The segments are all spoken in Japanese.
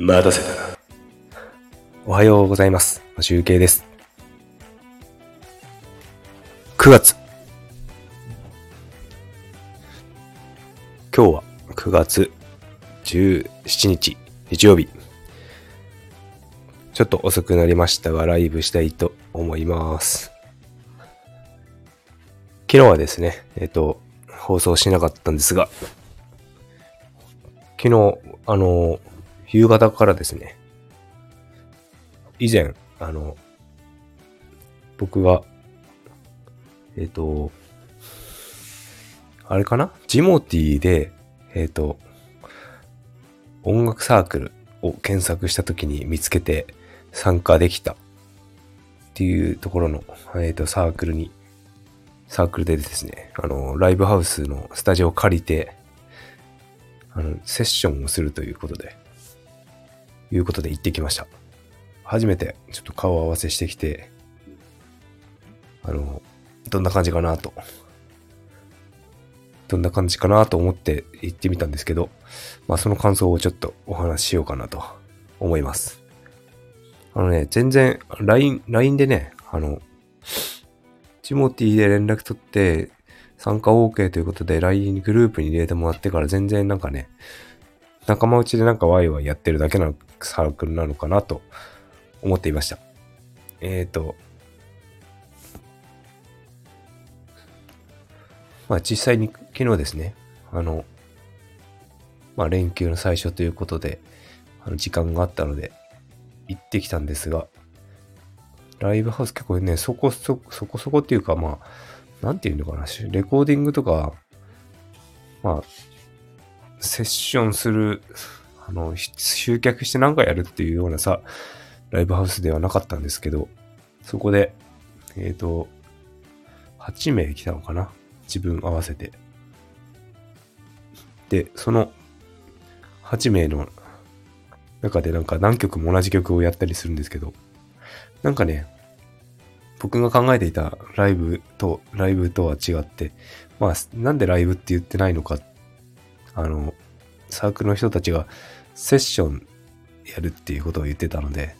待たせたな。おはようございます。集計です。9月。今日は9月17日、日曜日。ちょっと遅くなりましたが、ライブしたいと思います。昨日はですね、えっ、と、放送しなかったんですが、昨日、あの、夕方からですね、以前、あの、僕が、えっ、と、あれかな？ジモティで、えっ、と、音楽サークルを検索した時に見つけて参加できたっていうところの、えっ、と、サークルに、サークルでですね、あの、ライブハウスのスタジオを借りて、あの、セッションをするということで、いうことで行ってきました。初めてちょっと顔合わせしてきて、あの、どんな感じかなと、どんな感じかなと思って行ってみたんですけど、まあその感想をちょっとお話ししようかなと思います。あのね、全然 LINE、LINE でね、あの、ジモティで連絡取って参加 OK ということで LINE グループに入れてもらってから全然なんかね、仲間内でなんかワイワイやってるだけのサークルなのかなと思っていました。えっ、ー、と、まあ実際に昨日ですね、あの、まあ連休の最初ということで、あの時間があったので行ってきたんですが、ライブハウス結構ね、そこそこ、そこそこっていうかまあ、なんていうのかな、レコーディングとか、まあ、セッションする、あの、集客して何かやるっていうようなさ、ライブハウスではなかったんですけど、そこで、えっ、ー、と、8名来たのかな？自分合わせて。で、その8名の中でなんか何曲も同じ曲をやったりするんですけど、なんかね、僕が考えていたライブと、ライブとは違って、まあ、なんでライブって言ってないのかっ、あの、サークルの人たちがセッションやるっていうことを言ってたので、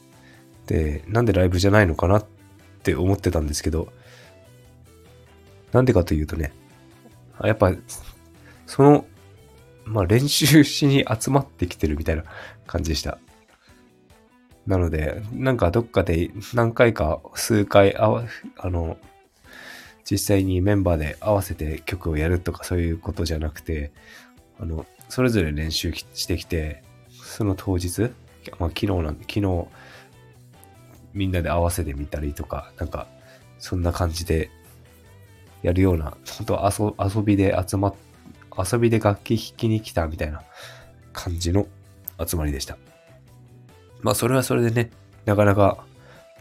で、なんでライブじゃないのかなって思ってたんですけど、なんでかというとね、やっぱ、その、まあ練習しに集まってきてるみたいな感じでした。なので、なんかどっかで何回か数回あわ、あの、実際にメンバーで合わせて曲をやるとかそういうことじゃなくて、あの、それぞれ練習してきて、その当日、まあ昨日なん、昨日、みんなで合わせてみたりとか、なんか、そんな感じでやるような、本当遊遊びで集まっ、遊びで楽器弾きに来たみたいな感じの集まりでした。まあそれはそれでね、なかなか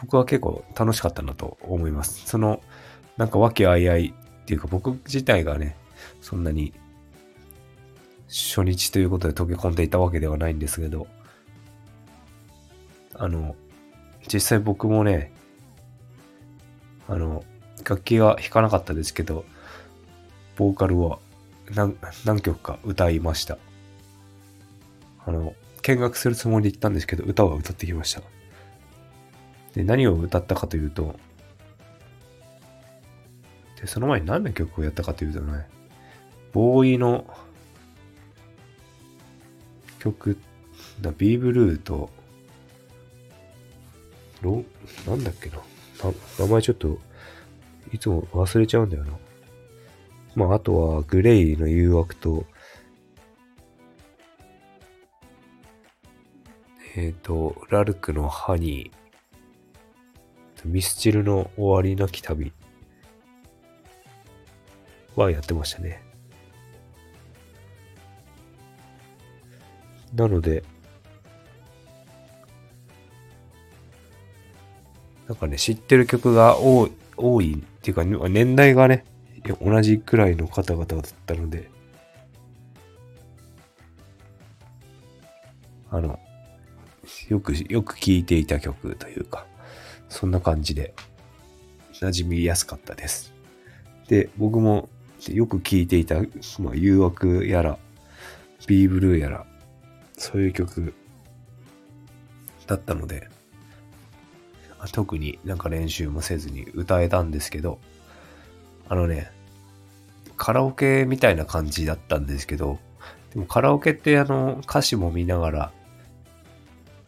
僕は結構楽しかったなと思います。その、なんか和気あいあいっていうか僕自体がね、そんなに初日ということで溶け込んでいたわけではないんですけど、あの、実際僕もね、あの、楽器は弾かなかったですけど、ボーカルは何何曲か歌いました。あの、見学するつもりで行ったんですけど、歌は歌ってきました。で、何を歌ったかというと、で、その前に何の曲をやったかというとね、ボーイの曲、だビーブルーと、ロなんだっけな。名前ちょっと、いつも忘れちゃうんだよな。まあ、あとは、グレイの誘惑と、えっ、ー、と、ラルクのハニー、ミスチルの終わりなき旅はやってましたね。なので、なんかね、知ってる曲が多い、多いっていうか、年代がね、同じくらいの方々だったので、あの、よく、よく聴いていた曲というか、そんな感じで、馴染みやすかったです。で、僕もよく聴いていた、まあ、誘惑やら、ビーブルーやら、そういう曲だったので、特になんか練習もせずに歌えたんですけど、あのね、カラオケみたいな感じだったんですけど、でもカラオケってあの歌詞も見ながら、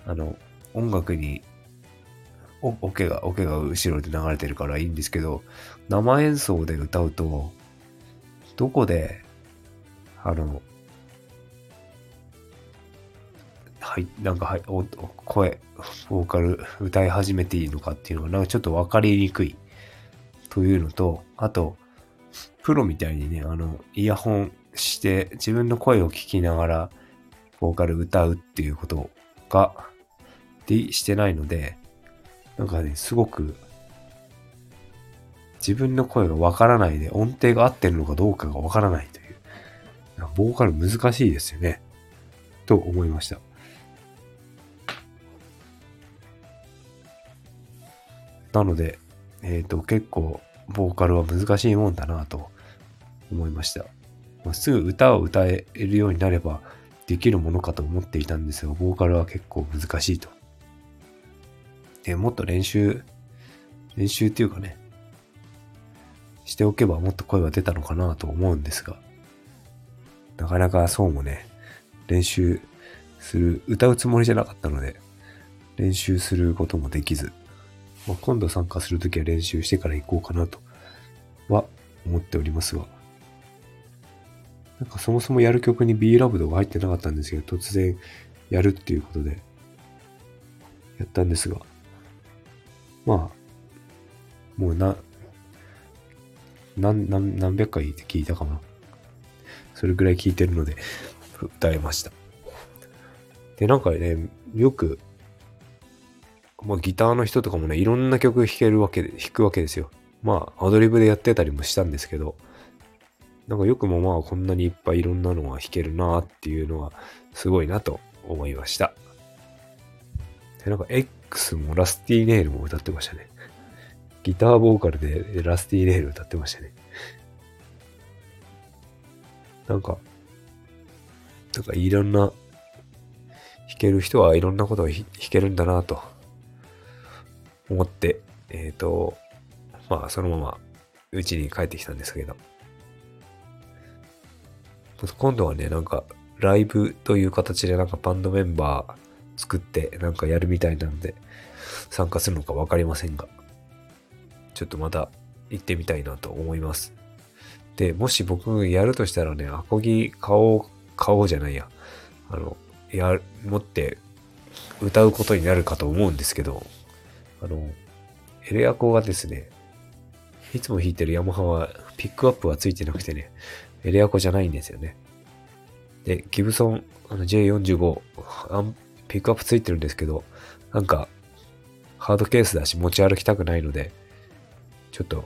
あの音楽にお、オケが、オケが後ろで流れてるからいいんですけど、生演奏で歌うと、どこで、あの、はい、なんか、はい、お声、ボーカル歌い始めていいのかっていうのが、なんかちょっとわかりにくいというのと、あと、プロみたいにね、あの、イヤホンして自分の声を聞きながら、ボーカル歌うっていうことが、で、してないので、なんかね、すごく、自分の声がわからないで、音程が合ってるのかどうかがわからないという。ボーカル難しいですよね。と思いました。なので、えっ、ー、と、結構、ボーカルは難しいもんだなと思いました。まあ、すぐ歌を歌えるようになればできるものかと思っていたんですが、ボーカルは結構難しいと。で、もっと練習、練習っていうかね、しておけばもっと声は出たのかなと思うんですが、なかなかそうもね、練習する、歌うつもりじゃなかったので、練習することもできず、まあ、今度参加するときは練習してから行こうかなとは思っておりますが、なんかそもそもやる曲に B ラブドが入ってなかったんですけど、突然やるっていうことで、やったんですが、まあ、もうな、何、何、何百回って聞いたかな。それぐらい聞いてるので、歌えました。で、なんかね、よく、まあギターの人とかもね、いろんな曲弾けるわけで、弾くわけですよ。まあ、アドリブでやってたりもしたんですけど、なんかよくもまあこんなにいっぱいいろんなのが弾けるなっていうのはすごいなと思いました。で、なんか X もラスティーネイルも歌ってましたね。ギターボーカルでラスティーネイル歌ってましたね。なんか、なんかいろんな、弾ける人はいろんなことを弾けるんだなと思って、えっ、ー、と、まあそのまま家に帰ってきたんですけど、今度はね、なんかライブという形でなんかバンドメンバー作ってなんかやるみたいなので、参加するのかわかりませんが、ちょっとまた行ってみたいなと思います。で、もし僕やるとしたらね、アコギ買おう、買おうじゃないや。あの、や、持って歌うことになるかと思うんですけど、あの、エレアコがですね、いつも弾いてるヤマハはピックアップはついてなくてね、エレアコじゃないんですよね。で、ギブソンあの J45 アンピックアップついてるんですけど、なんか、ハードケースだし持ち歩きたくないので、ちょっと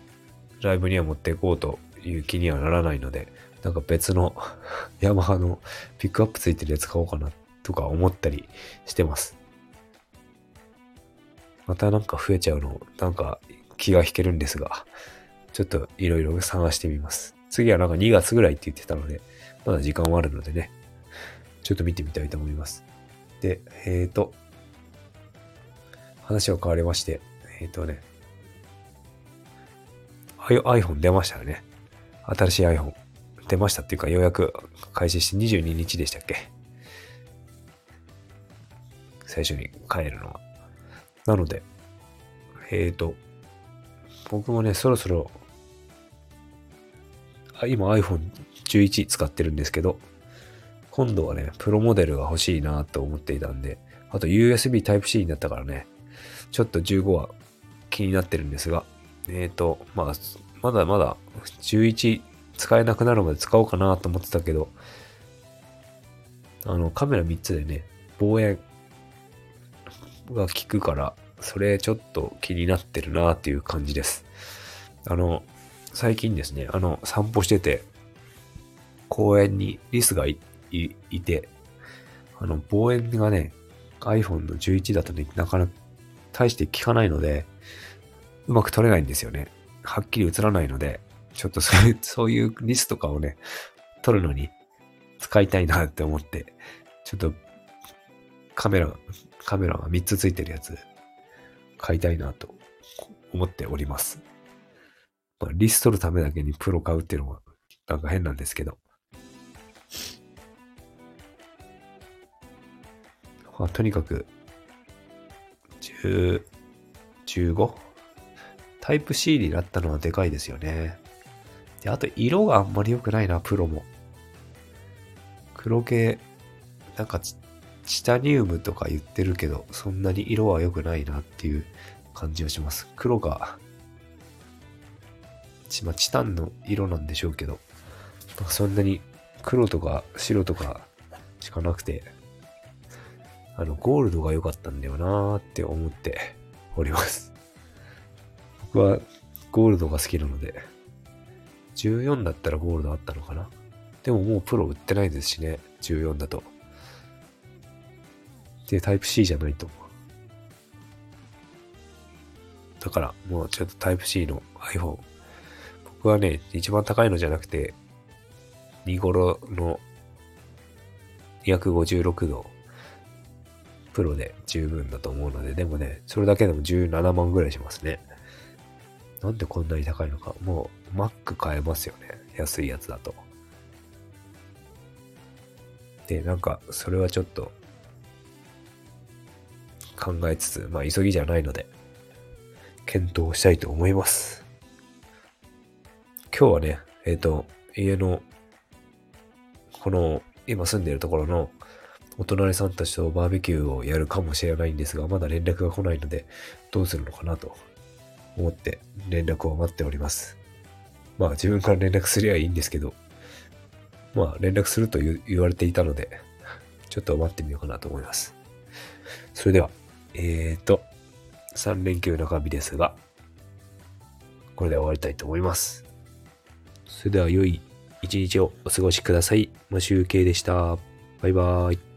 ライブには持っていこうという気にはならないので、なんか別の ヤマハのピックアップついてるやつ買おうかなとか思ったりしてます。またなんか増えちゃうの、なんか気が引けるんですが、ちょっといろいろ探してみます。次はなんか2月ぐらいって言ってたので、まだ時間はあるのでね、ちょっと見てみたいと思います。で、えっ、ー、と、話は変わりまして、えっ、ー、とね、iPhone 出ましたよね。新しい iPhone 出ましたっていうか、ようやく開始して22日でしたっけ？最初に帰るのは。なので、えっ、ー、と、僕もね、そろそろ、今 iPhone11 使ってるんですけど、今度はね、プロモデルが欲しいなと思っていたんで、あと USB Type-C になったからね、ちょっと15は気になってるんですが、えっ、ー、と、まあ、まだまだ11使えなくなるまで使おうかなと思ってたけど、あの、カメラ3つでね、望遠が効くから、それちょっと気になってるなっていう感じです。あの、最近ですね、あの、散歩してて、公園にリスがいて、あの、望遠がね、iPhone の11だとね、なかなか大して効かないので、うまく撮れないんですよね。はっきり映らないので、ちょっとそういう、そういうリスとかをね、撮るのに使いたいなって思って、ちょっとカメラ、カメラが3つついてるやつ、買いたいなと思っております。まあ、リストるためだけにプロ買うっていうのは、なんか変なんですけど。まあ、とにかく、10、15? タイプ C になったのはでかいですよね。で、あと色があんまり良くないな、プロも。黒系、なんかちチタニウムとか言ってるけど、そんなに色は良くないなっていう感じはします。黒が、まあ、チタンの色なんでしょうけど、そんなに黒とか白とかしかなくて、あの、ゴールドが良かったんだよなーって思って おります。僕はゴールドが好きなので、14だったらゴールドあったのかなでももうプロ売ってないですしね、14だと。で、タイプ C じゃないと。だから、もうちょっとタイプ C の iPhone。僕はね、一番高いのじゃなくて、見頃の256度プロで十分だと思うので、でもね、それだけでも17万ぐらいしますね。なんでこんなに高いのか。もう Mac 買えますよね。安いやつだと。で、なんか、それはちょっと、考えつつ、まあ、急ぎじゃないので、検討したいと思います。今日はね、えっ、ー、と、家の、この、今住んでるところの、お隣さんたちとバーベキューをやるかもしれないんですが、まだ連絡が来ないので、どうするのかなと思って連絡を待っております。まあ自分から連絡すりゃいいんですけど、まあ連絡すると言われていたので、ちょっと待ってみようかなと思います。それでは、えーと、3連休中日ですが、これで終わりたいと思います。それでは良い一日をお過ごしください。マシュウケイでした。バイバーイ。